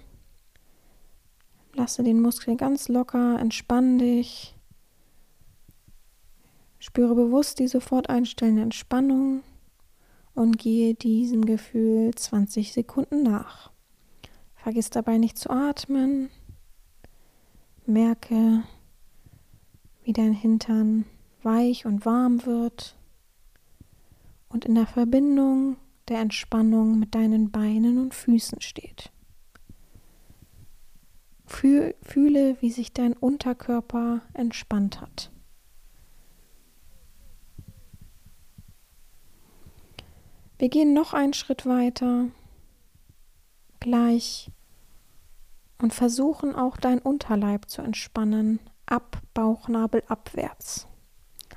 Lasse den Muskel ganz locker, entspann dich. Spüre bewusst die sofort einstellende Entspannung und gehe diesem Gefühl 20 Sekunden nach. Vergiss dabei nicht zu atmen. Merke, wie dein Hintern weich und warm wird. Und in der Verbindung der Entspannung mit deinen Beinen und Füßen steht. Fühle, wie sich dein Unterkörper entspannt hat. Wir gehen noch einen Schritt weiter, gleich, und versuchen auch dein Unterleib zu entspannen, ab Bauchnabel abwärts.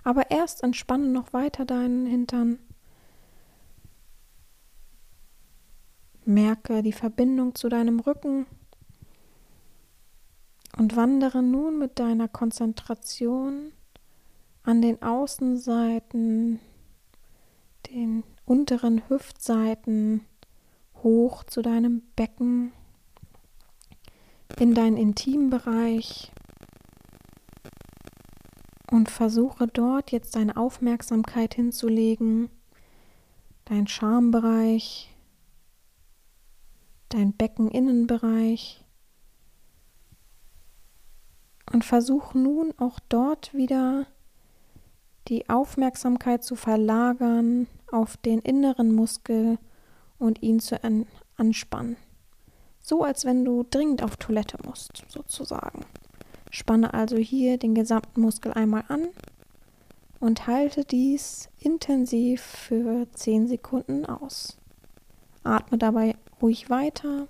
Aber erst entspanne noch weiter deinen Hintern. Merke die Verbindung zu deinem Rücken. Und wandere nun mit deiner Konzentration an den Außenseiten, den unteren Hüftseiten hoch zu deinem Becken, in deinen Intimbereich und versuche dort jetzt deine Aufmerksamkeit hinzulegen, dein Schambereich, dein Beckeninnenbereich und versuch nun auch dort wieder die Aufmerksamkeit zu verlagern auf den inneren Muskel und ihn zu anspannen. So als wenn du dringend auf Toilette musst, sozusagen. Spanne also hier den gesamten Muskel einmal an und halte dies intensiv für 10 Sekunden aus. Atme dabei ruhig weiter.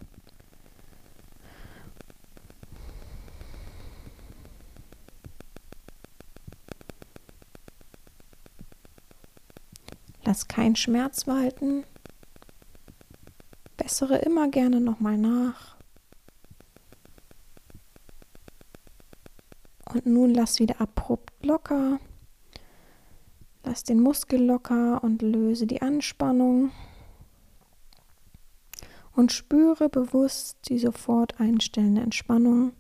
Lass keinen Schmerz walten. Bessere immer gerne nochmal nach. Und nun lass wieder abrupt locker. Lass den Muskel locker und löse die Anspannung und spüre bewusst die sofort einstellende Entspannung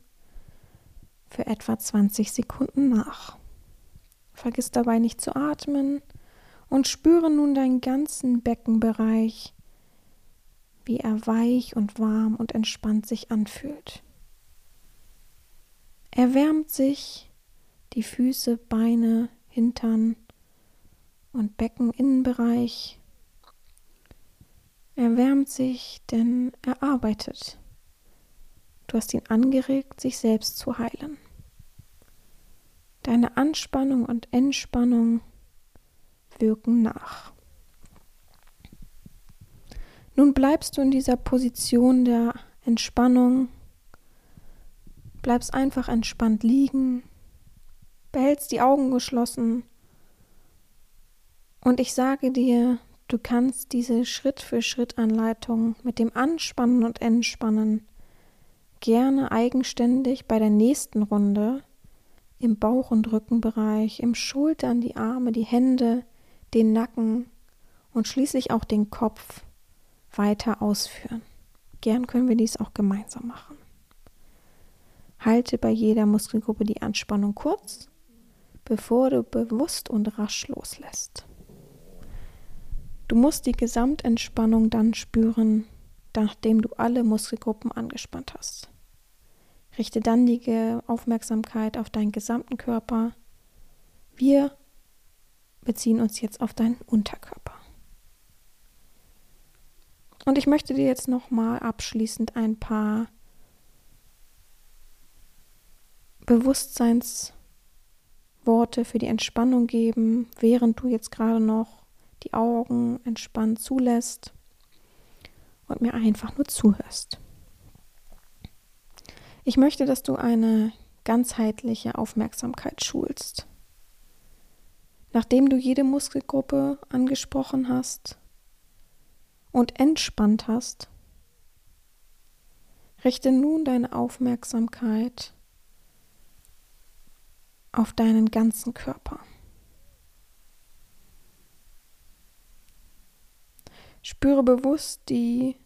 für etwa 20 Sekunden nach. Vergiss dabei nicht zu atmen und spüre nun deinen ganzen Beckenbereich, wie er weich und warm und entspannt sich anfühlt. Er wärmt sich, die Füße, Beine, Hintern und Beckeninnenbereich er wärmt sich, denn er arbeitet. Du hast ihn angeregt, sich selbst zu heilen. Deine Anspannung und Entspannung wirken nach. Nun bleibst du in dieser Position der Entspannung, bleibst einfach entspannt liegen, behältst die Augen geschlossen. Und ich sage dir, Du kannst diese Schritt-für-Schritt-Anleitung mit dem Anspannen und Entspannen gerne eigenständig bei der nächsten Runde im Bauch- und Rückenbereich, im Schultern, die Arme, die Hände, den Nacken und schließlich auch den Kopf weiter ausführen. Gern können wir dies auch gemeinsam machen. Halte bei jeder Muskelgruppe die Anspannung kurz, bevor du bewusst und rasch loslässt. Du musst die Gesamtentspannung dann spüren, nachdem du alle Muskelgruppen angespannt hast. Richte dann die Aufmerksamkeit auf deinen gesamten Körper. Wir beziehen uns jetzt auf deinen Unterkörper. Und ich möchte dir jetzt noch mal abschließend ein paar Bewusstseinsworte für die Entspannung geben, während du jetzt gerade noch die Augen entspannt zulässt und mir einfach nur zuhörst. Ich möchte, dass du eine ganzheitliche Aufmerksamkeit schulst. Nachdem du jede Muskelgruppe angesprochen hast und entspannt hast, richte nun deine Aufmerksamkeit auf deinen ganzen Körper. Spüre bewusst die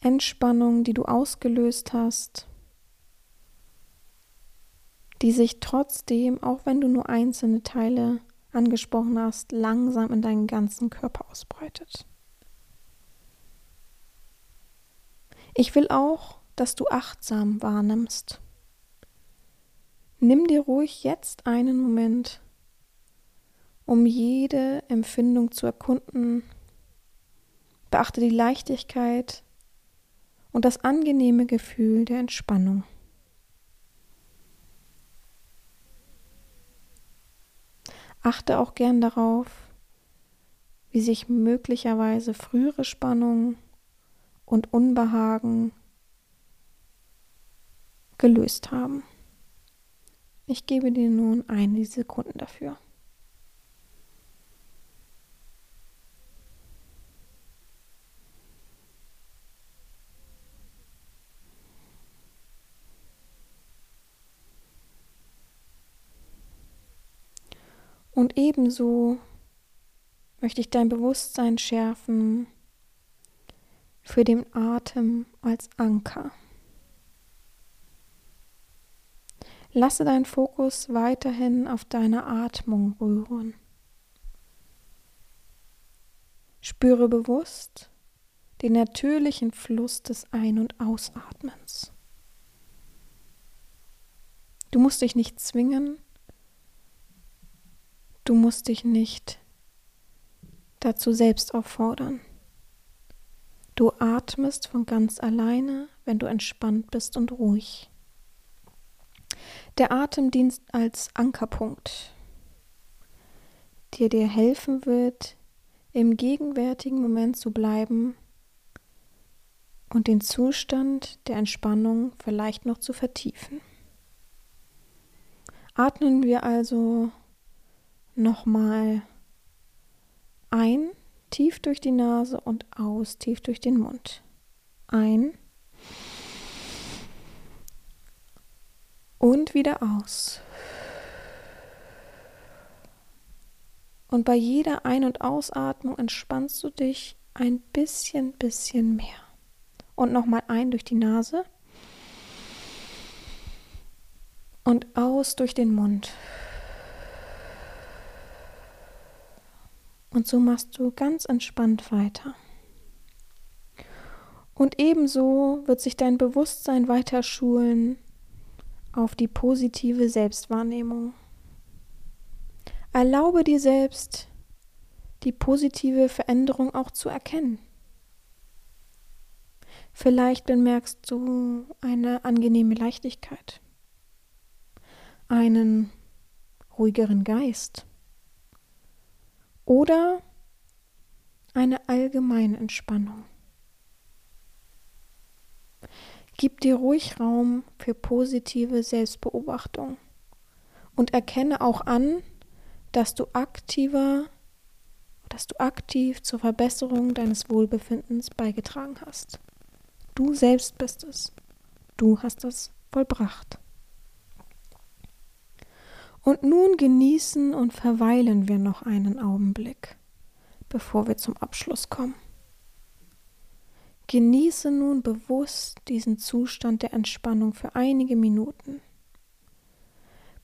Entspannung, die du ausgelöst hast, die sich trotzdem, auch wenn du nur einzelne Teile angesprochen hast, langsam in deinen ganzen Körper ausbreitet. Ich will auch, dass du achtsam wahrnimmst. Nimm dir ruhig jetzt einen Moment, um jede Empfindung zu erkunden, Beachte die Leichtigkeit und das angenehme Gefühl der Entspannung. Achte auch gern darauf, wie sich möglicherweise frühere Spannung und Unbehagen gelöst haben. Ich gebe dir nun einige Sekunden dafür. Und ebenso möchte ich dein Bewusstsein schärfen für den Atem als Anker. Lasse deinen Fokus weiterhin auf deine Atmung rühren. Spüre bewusst den natürlichen Fluss des Ein- und Ausatmens. Du musst dich nicht zwingen, Du musst dich nicht dazu selbst auffordern. Du atmest von ganz alleine, wenn du entspannt bist und ruhig. Der Atem dient als Ankerpunkt, der dir helfen wird, im gegenwärtigen Moment zu bleiben und den Zustand der Entspannung vielleicht noch zu vertiefen. Atmen wir also nochmal ein, tief durch die Nase und aus, tief durch den Mund. Ein und wieder aus. Und bei jeder Ein- und Ausatmung entspannst du dich ein bisschen, bisschen mehr. Und nochmal ein durch die Nase und aus durch den Mund. Und so machst du ganz entspannt weiter. Und ebenso wird sich dein Bewusstsein weiter schulen auf die positive Selbstwahrnehmung. Erlaube dir selbst, die positive Veränderung auch zu erkennen. Vielleicht bemerkst du eine angenehme Leichtigkeit, einen ruhigeren Geist oder eine allgemeine Entspannung. Gib dir ruhig Raum für positive Selbstbeobachtung und erkenne auch an, dass du aktiver, dass du aktiv zur Verbesserung deines Wohlbefindens beigetragen hast. Du selbst bist es. du hast es vollbracht. Und nun genießen und verweilen wir noch einen Augenblick, bevor wir zum Abschluss kommen. Genieße nun bewusst diesen Zustand der Entspannung für einige Minuten,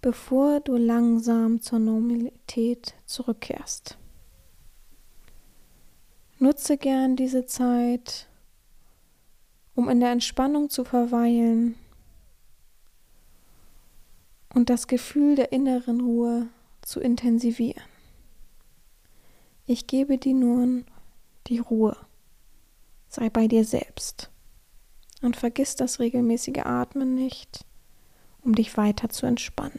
bevor du langsam zur Normalität zurückkehrst. Nutze gern diese Zeit, um in der Entspannung zu verweilen und das Gefühl der inneren Ruhe zu intensivieren. Ich gebe dir nun die Ruhe. Sei bei dir selbst. Und vergiss das regelmäßige Atmen nicht, um dich weiter zu entspannen.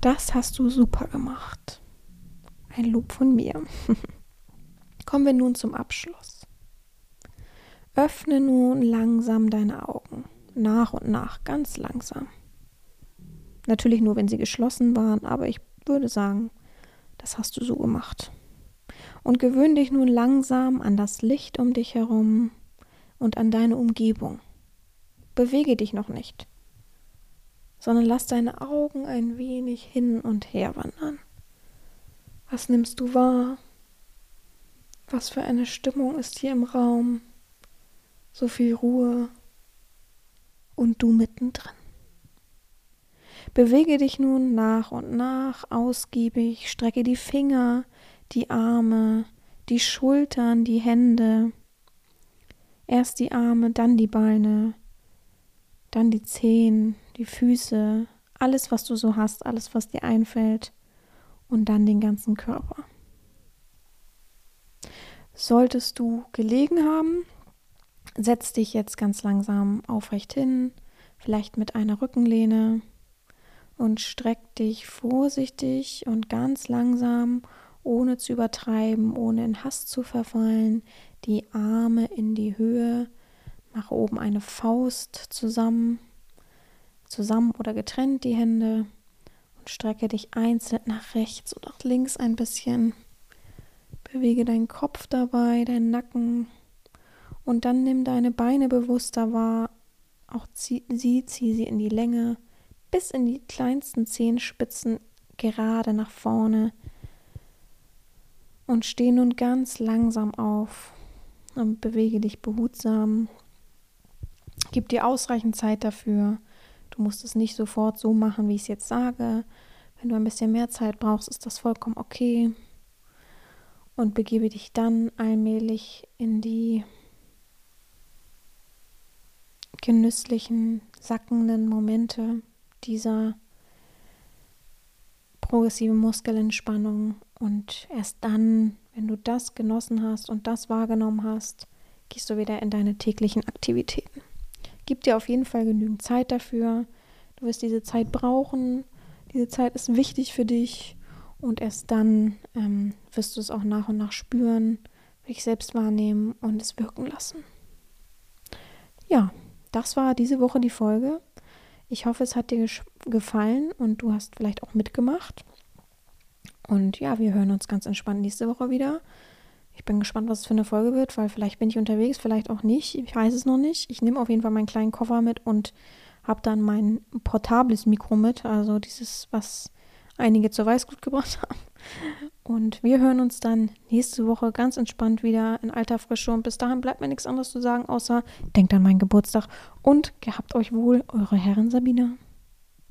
Das hast du super gemacht. Ein Lob von mir. Kommen wir nun zum Abschluss. Öffne nun langsam deine Augen. Nach und nach, ganz langsam. Natürlich nur, wenn sie geschlossen waren, aber ich würde sagen, das hast du so gemacht. Und gewöhn dich nun langsam an das Licht um dich herum und an deine Umgebung. Bewege dich noch nicht sondern lass deine Augen ein wenig hin und her wandern. Was nimmst du wahr? Was für eine Stimmung ist hier im Raum? So viel Ruhe und du mittendrin. Bewege dich nun nach und nach ausgiebig, strecke die Finger, die Arme, die Schultern, die Hände. Erst die Arme, dann die Beine, dann die Zehen, die Füße, alles, was du so hast, alles, was dir einfällt und dann den ganzen Körper. Solltest du gelegen haben, setz dich jetzt ganz langsam aufrecht hin, vielleicht mit einer Rückenlehne und streck dich vorsichtig und ganz langsam, ohne zu übertreiben, ohne in Hass zu verfallen, die Arme in die Höhe, mach oben eine Faust zusammen zusammen oder getrennt die Hände und strecke dich einzeln nach rechts und nach links ein bisschen. Bewege deinen Kopf dabei, deinen Nacken und dann nimm deine Beine bewusster wahr. Auch zieh, sie, zieh sie in die Länge, bis in die kleinsten Zehenspitzen gerade nach vorne. Und steh nun ganz langsam auf und bewege dich behutsam. Gib dir ausreichend Zeit dafür. Du musst es nicht sofort so machen, wie ich es jetzt sage. Wenn du ein bisschen mehr Zeit brauchst, ist das vollkommen okay. Und begebe dich dann allmählich in die genüsslichen, sackenden Momente dieser progressiven Muskelentspannung. Und erst dann, wenn du das genossen hast und das wahrgenommen hast, gehst du wieder in deine täglichen Aktivitäten. Gib dir auf jeden Fall genügend Zeit dafür. Du wirst diese Zeit brauchen. Diese Zeit ist wichtig für dich. Und erst dann ähm, wirst du es auch nach und nach spüren, dich selbst wahrnehmen und es wirken lassen. Ja, das war diese Woche die Folge. Ich hoffe, es hat dir gefallen und du hast vielleicht auch mitgemacht. Und ja, wir hören uns ganz entspannt nächste Woche wieder. Ich bin gespannt, was es für eine Folge wird, weil vielleicht bin ich unterwegs, vielleicht auch nicht. Ich weiß es noch nicht. Ich nehme auf jeden Fall meinen kleinen Koffer mit und habe dann mein portables Mikro mit, also dieses, was einige zur Weißgut gebracht haben. Und wir hören uns dann nächste Woche ganz entspannt wieder in alter Frische. Und bis dahin bleibt mir nichts anderes zu sagen, außer denkt an meinen Geburtstag und gehabt euch wohl, eure Herren Sabina.